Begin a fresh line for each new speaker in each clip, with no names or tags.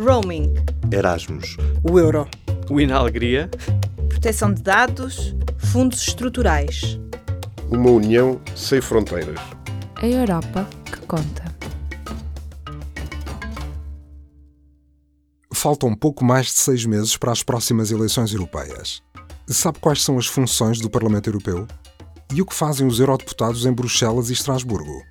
Roaming.
Erasmus.
O euro.
O Inalegria.
Proteção de dados. Fundos estruturais.
Uma união sem fronteiras.
A Europa que conta.
Faltam pouco mais de seis meses para as próximas eleições europeias. Sabe quais são as funções do Parlamento Europeu? E o que fazem os eurodeputados em Bruxelas e Estrasburgo?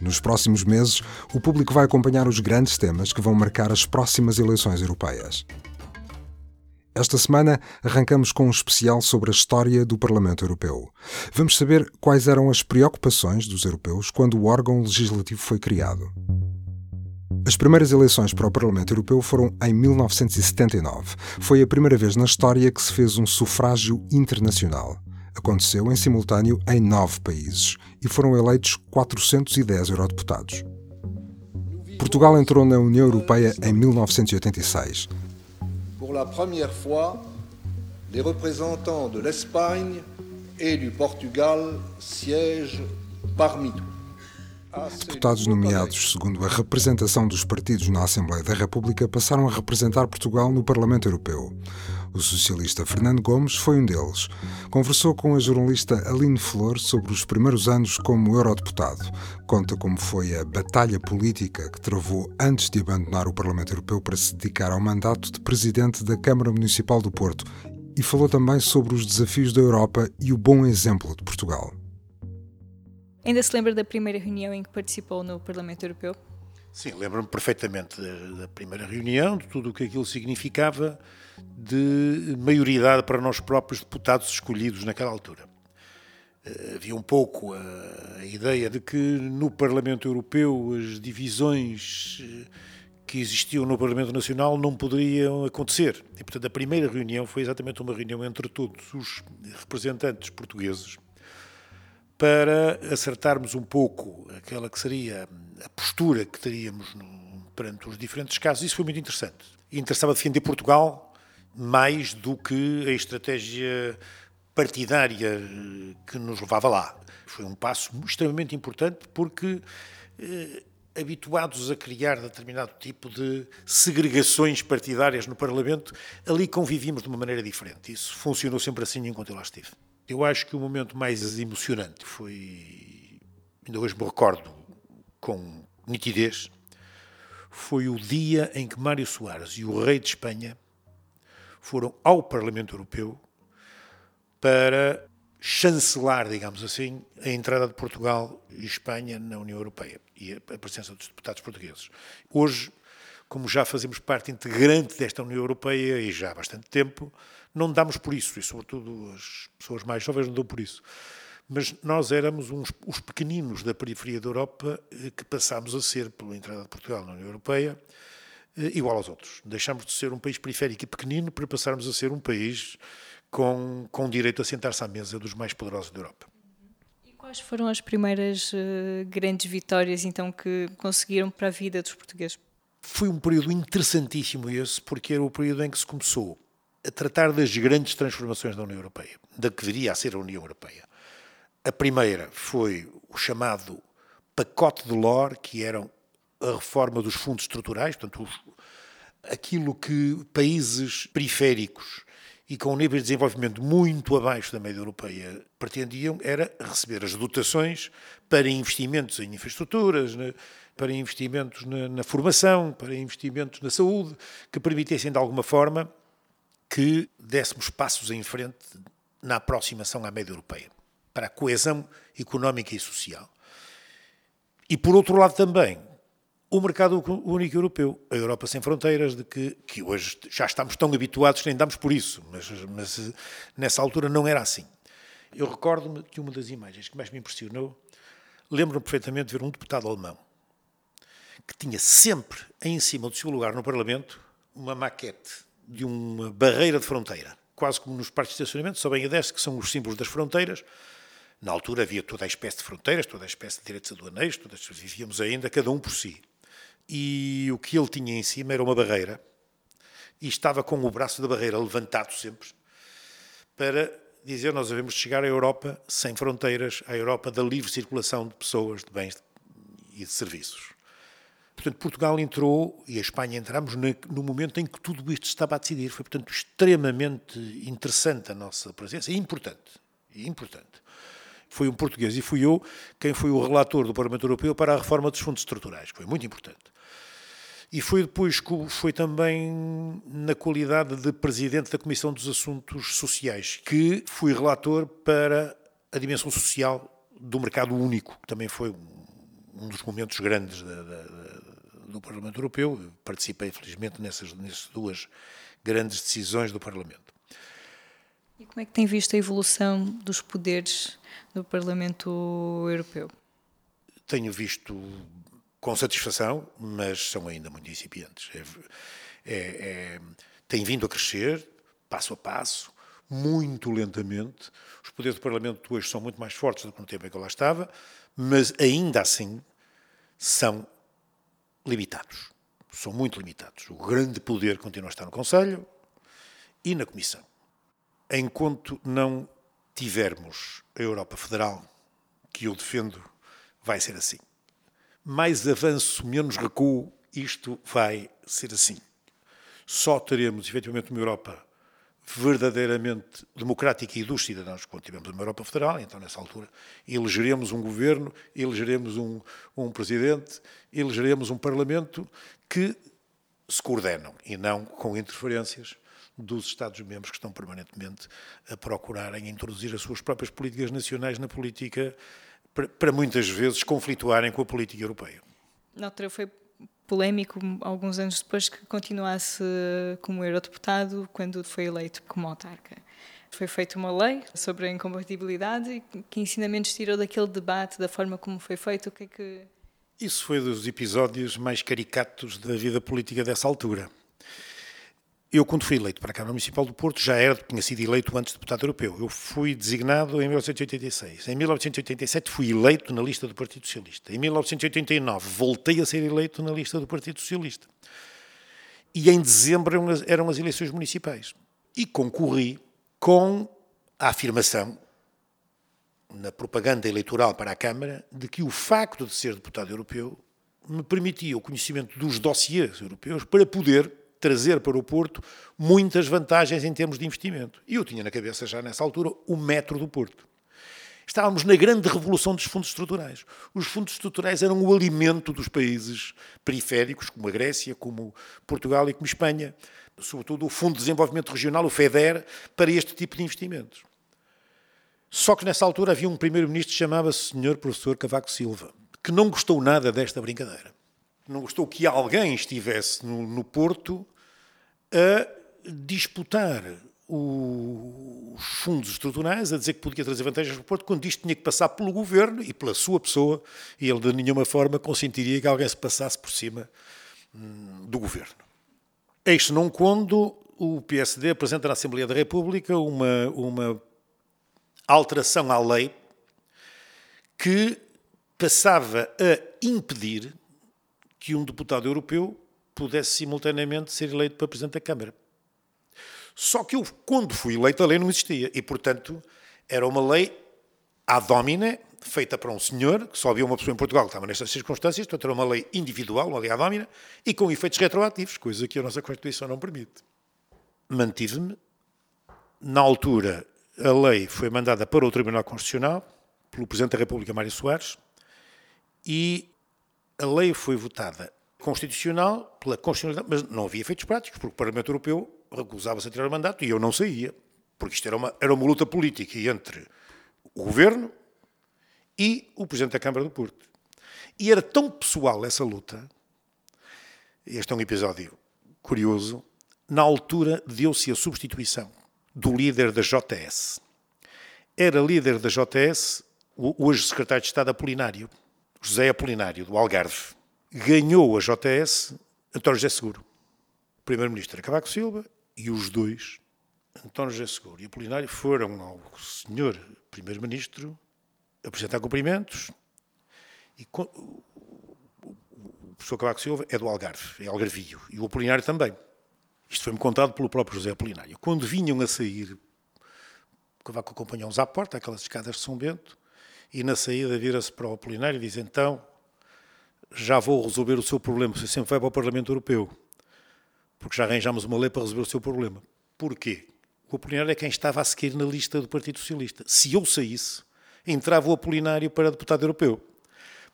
Nos próximos meses, o público vai acompanhar os grandes temas que vão marcar as próximas eleições europeias. Esta semana arrancamos com um especial sobre a história do Parlamento Europeu. Vamos saber quais eram as preocupações dos europeus quando o órgão legislativo foi criado. As primeiras eleições para o Parlamento Europeu foram em 1979. Foi a primeira vez na história que se fez um sufrágio internacional. Aconteceu em simultâneo em nove países e foram eleitos 410 eurodeputados. Portugal entrou na União Europeia em 1986.
Pour la première fois, les représentants de l'Espagne et du Portugal siègent parmi nous.
Deputados nomeados segundo a representação dos partidos na Assembleia da República passaram a representar Portugal no Parlamento Europeu. O socialista Fernando Gomes foi um deles. Conversou com a jornalista Aline Flor sobre os primeiros anos como eurodeputado. Conta como foi a batalha política que travou antes de abandonar o Parlamento Europeu para se dedicar ao mandato de presidente da Câmara Municipal do Porto e falou também sobre os desafios da Europa e o bom exemplo de Portugal.
Ainda se lembra da primeira reunião em que participou no Parlamento Europeu?
Sim, lembro-me perfeitamente da, da, primeira reunião, de tudo o que aquilo significava de maioridade para nós próprios deputados escolhidos naquela altura. Eh, havia um pouco a, a ideia de que no Parlamento Europeu as divisões eh, que existiam no Parlamento Nacional não poderiam acontecer. E, portanto, a primeira reunião foi exatamente uma reunião entre todos os representantes portugueses para acertarmos um pouco aquela que seria a postura que teríamos no, perante os diferentes casos. Isso foi muito interessante. Interessava defender Portugal mais do que a estratégia partidária que nos levava lá. Foi um passo extremamente importante porque, eh, habituados a criar determinado tipo de segregações partidárias no Parlamento, ali convivíamos de uma maneira diferente. Isso funcionou sempre assim enquanto eu lá estive. Eu acho que o momento mais emocionante foi, ainda hoje me recordo com nitidez, foi o dia em que Mário Soares e o rei de Espanha foram ao Parlamento Europeu para chancelar, digamos assim, a entrada de Portugal e Espanha na União Europeia e a presença dos deputados portugueses. Hoje, como já fazemos parte integrante desta União Europeia e já há bastante tempo, não damos por isso, e sobretudo as pessoas mais jovens não dão por isso. Mas nós éramos uns, os pequeninos da periferia da Europa eh, que passámos a ser, pela entrada de Portugal na União Europeia, eh, igual aos outros. Deixámos de ser um país periférico e pequenino para passarmos a ser um país com, com direito a sentar-se à mesa dos mais poderosos da Europa.
E quais foram as primeiras uh, grandes vitórias então que conseguiram para a vida dos portugueses?
Foi um período interessantíssimo esse, porque era o período em que se começou a tratar das grandes transformações da União Europeia, da que viria a ser a União Europeia. A primeira foi o chamado pacote de LOR, que era a reforma dos fundos estruturais, portanto, aquilo que países periféricos e com um nível de desenvolvimento muito abaixo da média europeia pretendiam era receber as dotações para investimentos em infraestruturas, né, para investimentos na, na formação, para investimentos na saúde, que permitissem de alguma forma que dessemos passos em frente na aproximação à média europeia, para a coesão económica e social. E, por outro lado, também, o mercado único europeu, a Europa sem fronteiras, de que, que hoje já estamos tão habituados nem damos por isso, mas, mas nessa altura não era assim. Eu recordo-me que uma das imagens que mais me impressionou, lembro-me perfeitamente de ver um deputado alemão que tinha sempre em cima do seu lugar no Parlamento uma maquete de uma barreira de fronteira, quase como nos parques de estacionamento, só bem a deste, que são os símbolos das fronteiras. Na altura havia toda a espécie de fronteiras, toda a espécie de direitos aduaneiros, todas, vivíamos ainda cada um por si. E o que ele tinha em cima era uma barreira, e estava com o braço da barreira levantado sempre, para dizer nós devemos chegar à Europa sem fronteiras, à Europa da livre circulação de pessoas, de bens e de serviços. Portanto, Portugal entrou e a Espanha entramos no momento em que tudo isto estava a decidir. Foi, portanto, extremamente interessante a nossa presença e importante. Importante. Foi um português e fui eu quem foi o relator do Parlamento Europeu para a reforma dos fundos estruturais, que foi muito importante. E foi depois que foi também na qualidade de presidente da Comissão dos Assuntos Sociais que fui relator para a dimensão social do mercado único, que também foi um dos momentos grandes da, da, do Parlamento Europeu. Participei, felizmente, nessas, nessas duas grandes decisões do Parlamento.
E como é que tem visto a evolução dos poderes do Parlamento Europeu?
Tenho visto com satisfação, mas são ainda muito incipientes. É, é, é, tem vindo a crescer, passo a passo, muito lentamente. Os poderes do Parlamento hoje são muito mais fortes do que no tempo em que eu lá estava, mas ainda assim são limitados. São muito limitados. O grande poder continua a estar no Conselho e na Comissão. Enquanto não tivermos a Europa Federal, que eu defendo, vai ser assim. Mais avanço, menos recuo, isto vai ser assim. Só teremos efetivamente uma Europa verdadeiramente democrática e dos cidadãos, quando tivermos uma Europa Federal, então nessa altura elegeremos um governo, elegeremos um, um presidente, elegeremos um parlamento que se coordenam e não com interferências dos Estados-membros que estão permanentemente a procurarem introduzir as suas próprias políticas nacionais na política, para, para muitas vezes conflituarem com a política europeia.
Foi polémico alguns anos depois que continuasse como eurodeputado quando foi eleito como autarca. Foi feita uma lei sobre a incompatibilidade que ensinamentos tirou daquele debate, da forma como foi feito, o que é que...
Isso foi dos episódios mais caricatos da vida política dessa altura. Eu, quando fui eleito para a Câmara Municipal do Porto, já era, tinha sido eleito antes de deputado europeu. Eu fui designado em 1986. Em 1987 fui eleito na lista do Partido Socialista. Em 1989 voltei a ser eleito na lista do Partido Socialista. E em dezembro eram as, eram as eleições municipais. E concorri com a afirmação, na propaganda eleitoral para a Câmara, de que o facto de ser deputado europeu me permitia o conhecimento dos dossiês europeus para poder trazer para o Porto muitas vantagens em termos de investimento. E eu tinha na cabeça já nessa altura o metro do Porto. Estávamos na grande revolução dos fundos estruturais. Os fundos estruturais eram o alimento dos países periféricos, como a Grécia, como Portugal e como Espanha, sobretudo o Fundo de Desenvolvimento Regional, o FEDER, para este tipo de investimentos. Só que nessa altura havia um primeiro-ministro que chamava-se Sr. Professor Cavaco Silva, que não gostou nada desta brincadeira não gostou que alguém estivesse no, no Porto a disputar os fundos estruturais, a dizer que podia trazer vantagens para o Porto, quando isto tinha que passar pelo governo e pela sua pessoa, e ele de nenhuma forma consentiria que alguém se passasse por cima hum, do governo. Eis não quando o PSD apresenta na Assembleia da República uma, uma alteração à lei que passava a impedir que um deputado europeu pudesse simultaneamente ser eleito para Presidente da Câmara. Só que eu, quando fui eleito, a lei não existia. E, portanto, era uma lei ad hominem, feita para um senhor, que só havia uma pessoa em Portugal que estava nestas circunstâncias, portanto era uma lei individual, uma lei ad e com efeitos retroativos, coisa que a nossa Constituição não permite. Mantive-me. Na altura, a lei foi mandada para o Tribunal Constitucional, pelo Presidente da República, Mário Soares, e a lei foi votada constitucional, pela constitucionalidade, mas não havia efeitos práticos, porque o Parlamento Europeu recusava-se a tirar o mandato e eu não saía, porque isto era uma, era uma luta política entre o governo e o Presidente da Câmara do Porto. E era tão pessoal essa luta, este é um episódio curioso, na altura deu-se a substituição do líder da JS. Era líder da JS, hoje secretário de Estado Apolinário, José Apolinário, do Algarve, ganhou a JS António José Seguro. Primeiro-Ministro era Cavaco Silva e os dois, António José Seguro e Apolinário, foram ao senhor Primeiro-Ministro apresentar cumprimentos e o professor Cavaco Silva é do Algarve, é algarvio, e o Apolinário também. Isto foi-me contado pelo próprio José Apolinário. Quando vinham a sair, Cavaco acompanhou-os à porta, aquelas escadas de São Bento, e na saída vira-se para o Apolinário e diz: Então, já vou resolver o seu problema. Você sempre vai para o Parlamento Europeu, porque já arranjámos uma lei para resolver o seu problema. Porquê? O Apolinário é quem estava a seguir na lista do Partido Socialista. Se eu saísse, entrava o Apolinário para deputado europeu.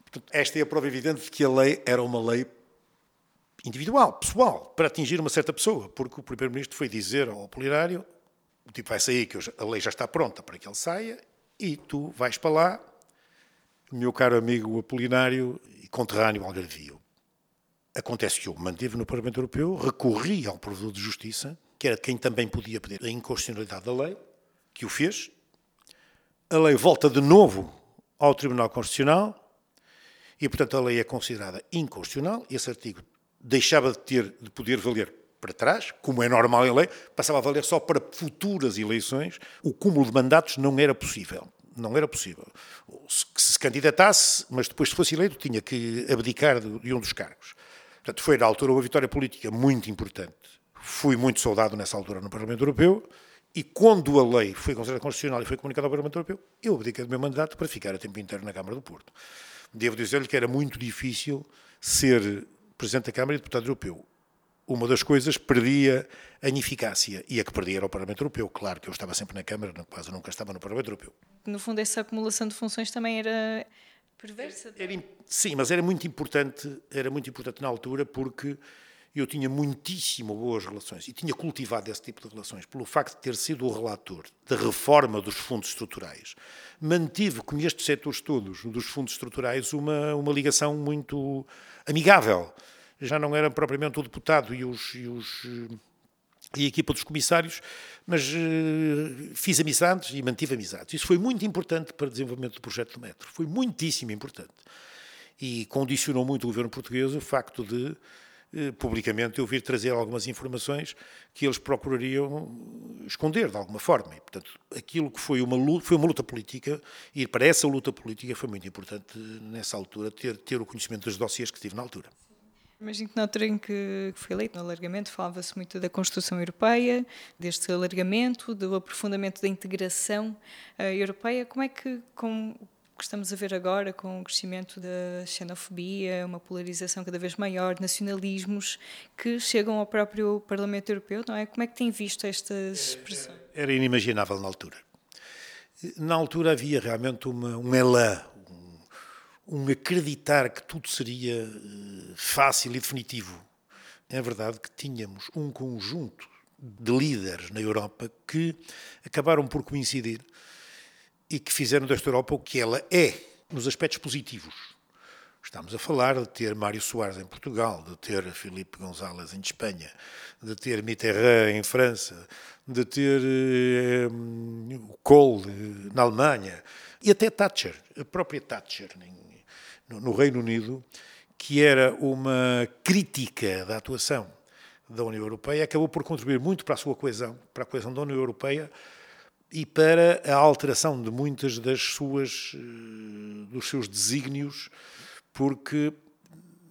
Portanto, esta é a prova evidente de que a lei era uma lei individual, pessoal, para atingir uma certa pessoa, porque o Primeiro-Ministro foi dizer ao Apolinário o tipo vai sair, que a lei já está pronta para que ele saia, e tu vais para lá, meu caro amigo Apolinário conterrâneo Algarvio. Acontece que eu mantive no Parlamento Europeu, recorri ao Provedor de Justiça, que era quem também podia pedir a inconstitucionalidade da lei, que o fez. A lei volta de novo ao Tribunal Constitucional e, portanto, a lei é considerada inconstitucional. Esse artigo deixava de ter de poder valer para trás, como é normal em lei, passava a valer só para futuras eleições. O cúmulo de mandatos não era possível. Não era possível. Se se candidatasse, mas depois, se fosse eleito, tinha que abdicar de um dos cargos. Portanto, foi, na altura, uma vitória política muito importante. Fui muito saudado nessa altura no Parlamento Europeu e quando a lei foi considerada constitucional e foi comunicada ao Parlamento Europeu, eu abdiquei do meu mandato para ficar a tempo inteiro na Câmara do Porto. Devo dizer-lhe que era muito difícil ser Presidente da Câmara e Deputado Europeu uma das coisas perdia a ineficácia. E a que perdia era o Parlamento Europeu. Claro que eu estava sempre na Câmara, quase nunca estava no Parlamento Europeu.
No fundo, essa acumulação de funções também era perversa.
Era, sim, mas era muito importante, era muito importante na altura porque eu tinha muitíssimo boas relações e tinha cultivado esse tipo de relações pelo facto de ter sido o relator da reforma dos fundos estruturais. Mantive com estes setores todos dos fundos estruturais uma, uma ligação muito amigável já não era propriamente o deputado e, os, e, os, e a equipa dos comissários, mas uh, fiz amizades e mantive amizades. Isso foi muito importante para o desenvolvimento do projeto do metro, foi muitíssimo importante. E condicionou muito o governo português o facto de, uh, publicamente, eu vir trazer algumas informações que eles procurariam esconder de alguma forma. E, portanto, aquilo que foi uma luta, foi uma luta política, e para essa luta política foi muito importante, nessa altura, ter, ter o conhecimento dos dossiês que tive na altura.
Imagino que na altura em que foi eleito no alargamento falava-se muito da construção europeia, deste alargamento, do aprofundamento da integração uh, europeia. Como é que, com o que estamos a ver agora, com o crescimento da xenofobia, uma polarização cada vez maior, nacionalismos que chegam ao próprio Parlamento Europeu, não é? Como é que tem visto estas expressões?
Era inimaginável na altura. Na altura havia realmente uma, um elan, um acreditar que tudo seria eh, fácil e definitivo. É verdade que tínhamos um conjunto de líderes na Europa que acabaram por coincidir e que fizeram desta Europa o que ela é, nos aspectos positivos. Estamos a falar de ter Mário Soares em Portugal, de ter Filipe González em Espanha, de ter Mitterrand em França, de ter eh, o Kohl eh, na Alemanha e até Thatcher, a própria Thatcher no Reino Unido, que era uma crítica da atuação da União Europeia, acabou por contribuir muito para a sua coesão, para a coesão da União Europeia e para a alteração de muitas das suas eh, dos seus desígnios, porque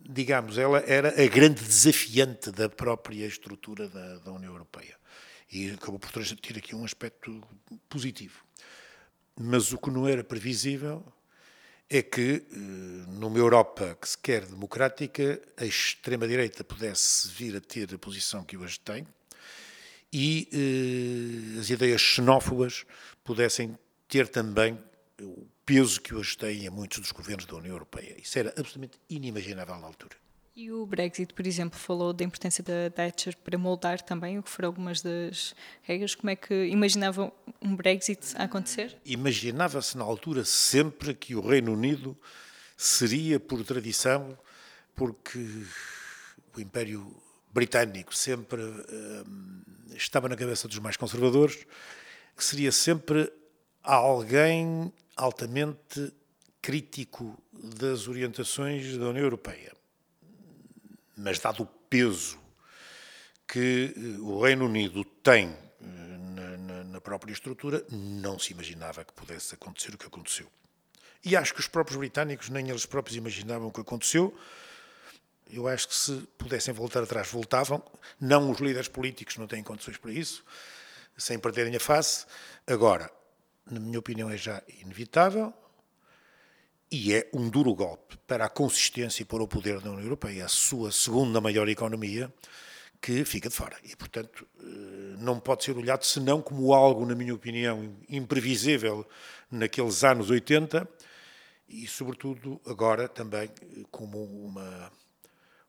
digamos, ela era a grande desafiante da própria estrutura da, da União Europeia. E acabou por ter aqui um aspecto positivo. Mas o que não era previsível é que, eh, numa Europa que se quer democrática, a extrema-direita pudesse vir a ter a posição que hoje tem e eh, as ideias xenófobas pudessem ter também o peso que hoje têm em muitos dos governos da União Europeia. Isso era absolutamente inimaginável na altura.
E o Brexit, por exemplo, falou da importância da Thatcher para moldar também o que foram algumas das regras. Como é que imaginavam um Brexit a acontecer?
Imaginava-se na altura sempre que o Reino Unido seria, por tradição, porque o Império Britânico sempre hum, estava na cabeça dos mais conservadores, que seria sempre alguém altamente crítico das orientações da União Europeia mas dado o peso que eh, o Reino Unido tem eh, na, na, na, própria estrutura, não se imaginava que pudesse acontecer o que aconteceu. E acho que os próprios britânicos, nem eles próprios imaginavam o que aconteceu. Eu acho que se pudessem voltar atrás, voltavam. Não os líderes políticos não têm condições para isso, sem perderem a face. Agora, na minha opinião, é já inevitável e é um duro golpe para a consistência e para o poder da União Europeia, a sua segunda maior economia, que fica de fora. E, portanto, eh, não pode ser olhado senão como algo, na minha opinião, imprevisível naqueles anos 80 e, sobretudo, agora também como uma,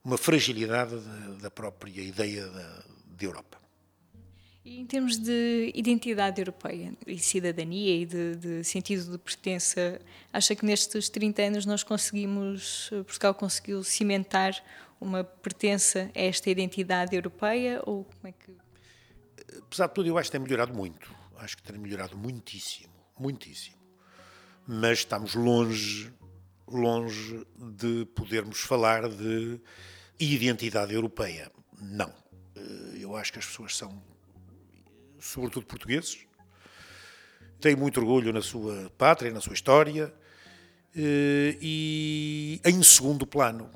uma fragilidade da própria ideia de Europa.
E em termos de identidade europeia e cidadania e de, de, sentido de pertença, acha que nestes 30 anos nós conseguimos, Portugal conseguiu cimentar uma pertença a esta identidade europeia ou como é que...
Apesar de tudo, eu acho que tem melhorado muito. Acho que tem melhorado muitíssimo, muitíssimo. Mas estamos longe, longe de podermos falar de identidade europeia. Não. Eu acho que as pessoas são sobretudo portugueses, têm muito orgulho na sua pátria, na sua história, eh, e em segundo plano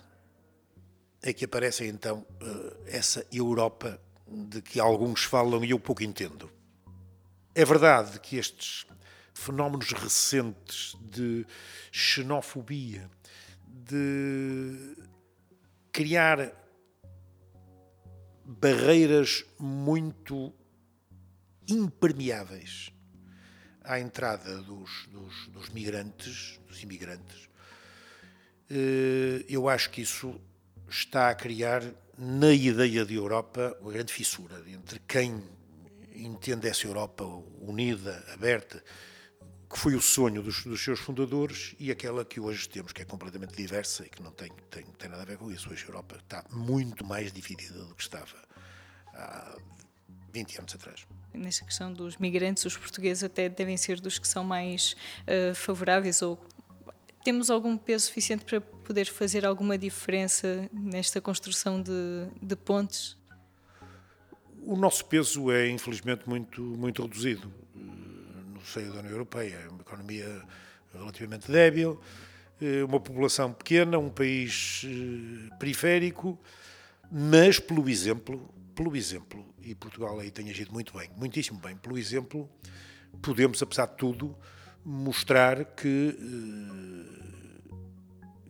é que aparece então eh, essa Europa de que alguns falam e eu pouco entendo. É verdade que estes fenómenos recentes de xenofobia, de criar barreiras muito impermeáveis à entrada dos, dos, dos migrantes, dos imigrantes, eh, eu acho que isso está a criar na ideia de Europa uma grande fissura entre quem entende essa Europa unida, aberta, que foi o sonho dos, dos, seus fundadores, e aquela que hoje temos, que é completamente diversa e que não tem, tem, tem nada a ver com isso. Hoje a Europa está muito mais dividida do que estava há 20 anos atrás
nesta questão dos migrantes, os portugueses até devem ser dos que são mais uh, favoráveis ou temos algum peso suficiente para poder fazer alguma diferença nesta construção de, de pontes?
O nosso peso é, infelizmente, muito, muito reduzido eh, no seio da União Europeia. É uma economia relativamente débil, eh, uma população pequena, um país periférico, mas, pelo exemplo, pelo exemplo, e Portugal aí tem agido muito bem, muitíssimo bem, pelo exemplo, podemos, apesar de tudo, mostrar que, eh,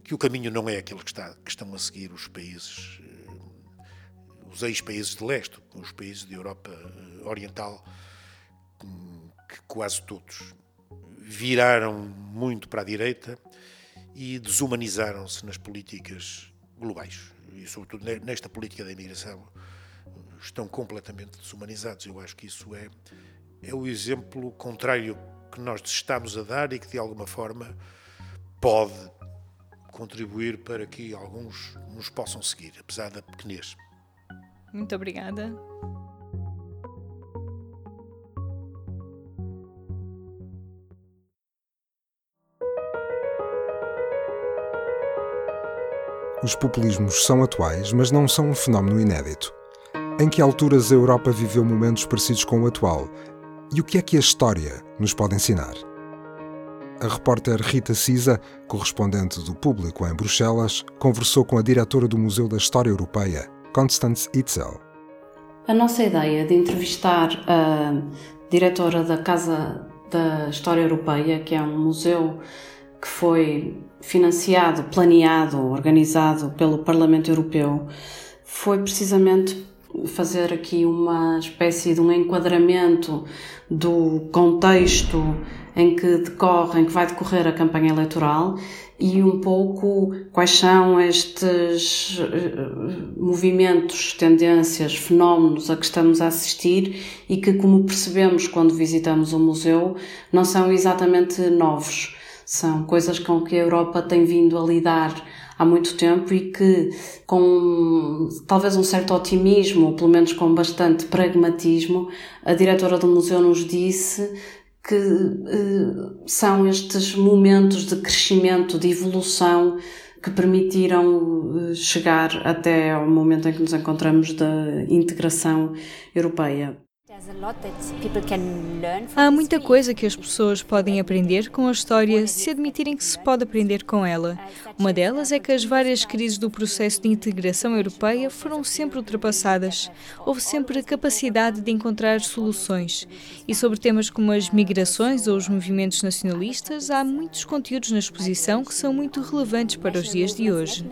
que o caminho não é aquele que, está, que estão a seguir os países, eh, os ex-países de leste, os países da Europa eh, Oriental, que quase todos viraram muito para a direita e desumanizaram-se nas políticas globais e, sobretudo, nesta política da imigração estão completamente desumanizados. Eu acho que isso é, é o exemplo contrário que nós estamos a dar e que, de alguma forma, pode contribuir para que alguns nos possam seguir, apesar da pequenez.
Muito obrigada.
Os populismos são atuais, mas não são um fenómeno inédito. Em que alturas a Europa viveu momentos parecidos com o atual? E o que é que a história nos pode ensinar? A repórter Rita Cisa, correspondente do público em Bruxelas, conversou com a diretora do Museu da História Europeia, Constance Itzel.
A nossa ideia de entrevistar a diretora da Casa da História Europeia, que é um museu que foi financiado, planeado, organizado pelo Parlamento Europeu, foi precisamente fazer aqui uma espécie de um enquadramento do contexto em que decorre, em que vai decorrer a campanha eleitoral e um pouco quais são estes eh, movimentos, tendências, fenómenos a que estamos a assistir e que, como percebemos quando visitamos o museu, não são exatamente novos. São coisas com que a Europa tem vindo a lidar há muito tempo e que, com talvez um certo otimismo, ou pelo menos com bastante pragmatismo, a diretora do museu nos disse que eh, são estes momentos de crescimento, de evolução que permitiram eh, chegar até ao momento em que nos encontramos da integração europeia.
Há muita coisa que as pessoas podem aprender com a história se admitirem que se pode aprender com ela. Uma delas é que as várias crises do processo de integração europeia foram sempre ultrapassadas. Houve sempre a capacidade de encontrar soluções. E sobre temas como as migrações ou os movimentos nacionalistas, há muitos conteúdos na exposição que são muito relevantes para os dias de hoje.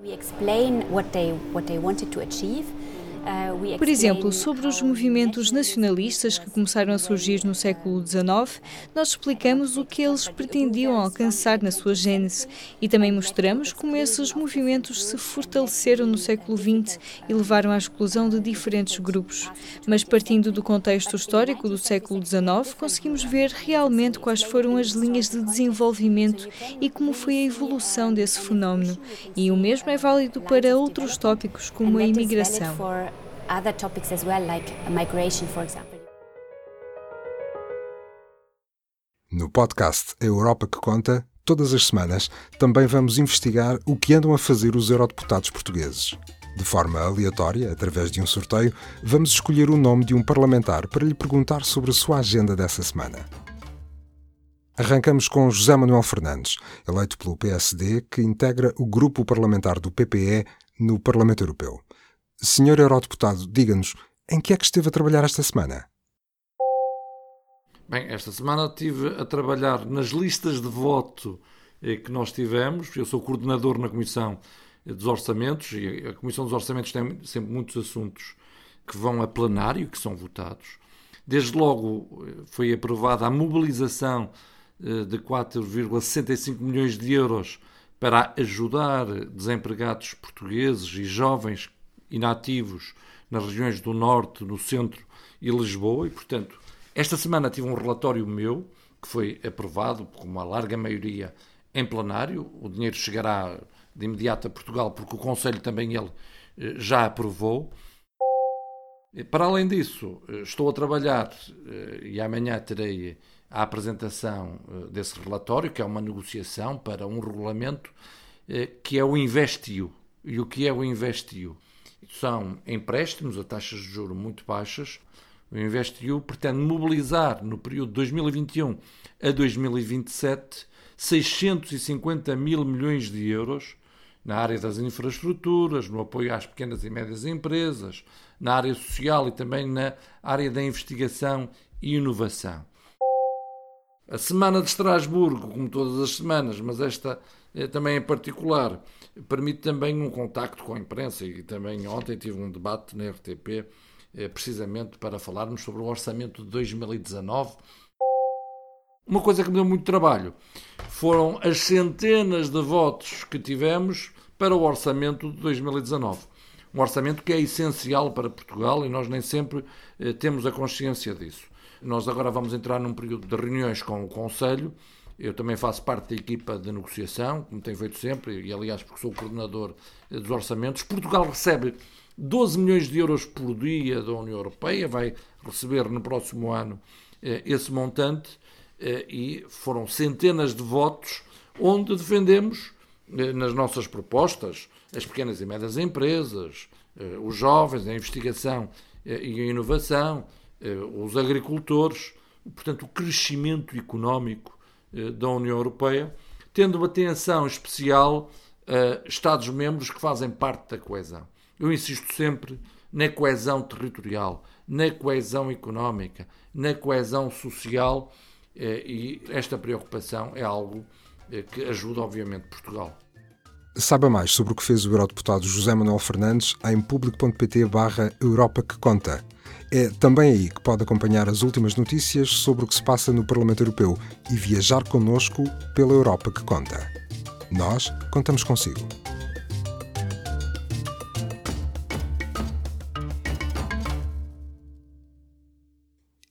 We explain what they what they wanted to achieve Por exemplo, sobre os movimentos nacionalistas que começaram a surgir no século XIX, nós explicamos o que eles pretendiam alcançar na sua gênese e também mostramos como esses movimentos se fortaleceram no século XX e levaram à exclusão de diferentes grupos. Mas partindo do contexto histórico do século XIX, conseguimos ver realmente quais foram as linhas de desenvolvimento e como foi a evolução desse fenómeno. E o mesmo é válido para outros tópicos como a imigração other topics as well, like migration, for example.
No podcast A Europa que Conta, todas as semanas, também vamos investigar o que andam a fazer os eurodeputados portugueses. De forma aleatória, através de um sorteio, vamos escolher o nome de um parlamentar para lhe perguntar sobre a sua agenda dessa semana. Arrancamos com José Manuel Fernandes, eleito pelo PSD, que integra o grupo parlamentar do PPE no Parlamento Europeu. Senhor Eurodeputado, diga-nos, em que é que esteve a trabalhar esta semana?
Bem, esta semana estive a trabalhar nas listas de voto eh, que nós tivemos. Eu sou coordenador na Comissão dos Orçamentos e a Comissão dos Orçamentos tem sempre muitos assuntos que vão a plenário, que são votados. Desde logo eh, foi aprovada a mobilização eh, de 4,65 milhões de euros para ajudar desempregados portugueses e jovens inativos nas regiões do Norte, no Centro e Lisboa, e, portanto, esta semana tive um relatório meu, que foi aprovado com uma larga maioria em plenário. O dinheiro chegará de imediato a Portugal, porque o Conselho também ele eh, já aprovou. Para além disso, eh, estou a trabalhar eh, e amanhã terei a apresentação desse relatório, que é uma negociação para um regulamento que é o Investiu. E o que é o Investiu? São empréstimos a taxas de juros muito baixas. O InvestEU pretende mobilizar no período de 2021 a 2027 650 mil milhões de euros na área das infraestruturas, no apoio às pequenas e médias empresas, na área social e também na área da investigação e inovação. A Semana de Estrasburgo, como todas as semanas, mas esta eh, também em particular, permite também um contacto com a imprensa e também ontem tive um debate na RTP eh, precisamente para falarmos sobre o orçamento de 2019. Uma coisa que me deu muito trabalho foram as centenas de votos que tivemos para o orçamento de 2019. Um orçamento que é essencial para Portugal e nós nem sempre eh, temos a consciência disso. Nós agora vamos entrar num período de reuniões com o Conselho eu também faço parte da equipa de negociação, como tenho feito sempre, e aliás, porque sou o coordenador dos orçamentos. Portugal recebe 12 milhões de euros por dia da União Europeia, vai receber no próximo ano eh, esse montante, eh, e foram centenas de votos onde defendemos, eh, nas nossas propostas, as pequenas e médias empresas, os jovens, a investigação e a inovação, os agricultores, portanto, o crescimento económico da União Europeia, tendo uma atenção especial a Estados-membros que fazem parte da coesão. Eu insisto sempre na coesão territorial, na coesão económica, na coesão social eh, e esta preocupação é algo eh, que ajuda, obviamente, Portugal.
Saiba mais sobre o que fez o Eurodeputado José Manuel Fernandes em público.pt barra Europa que Conta. É também aí que pode acompanhar as últimas notícias sobre o que se passa no Parlamento Europeu e viajar connosco pela Europa que conta. Nós contamos consigo.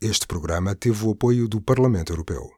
Este programa teve o apoio do Parlamento Europeu.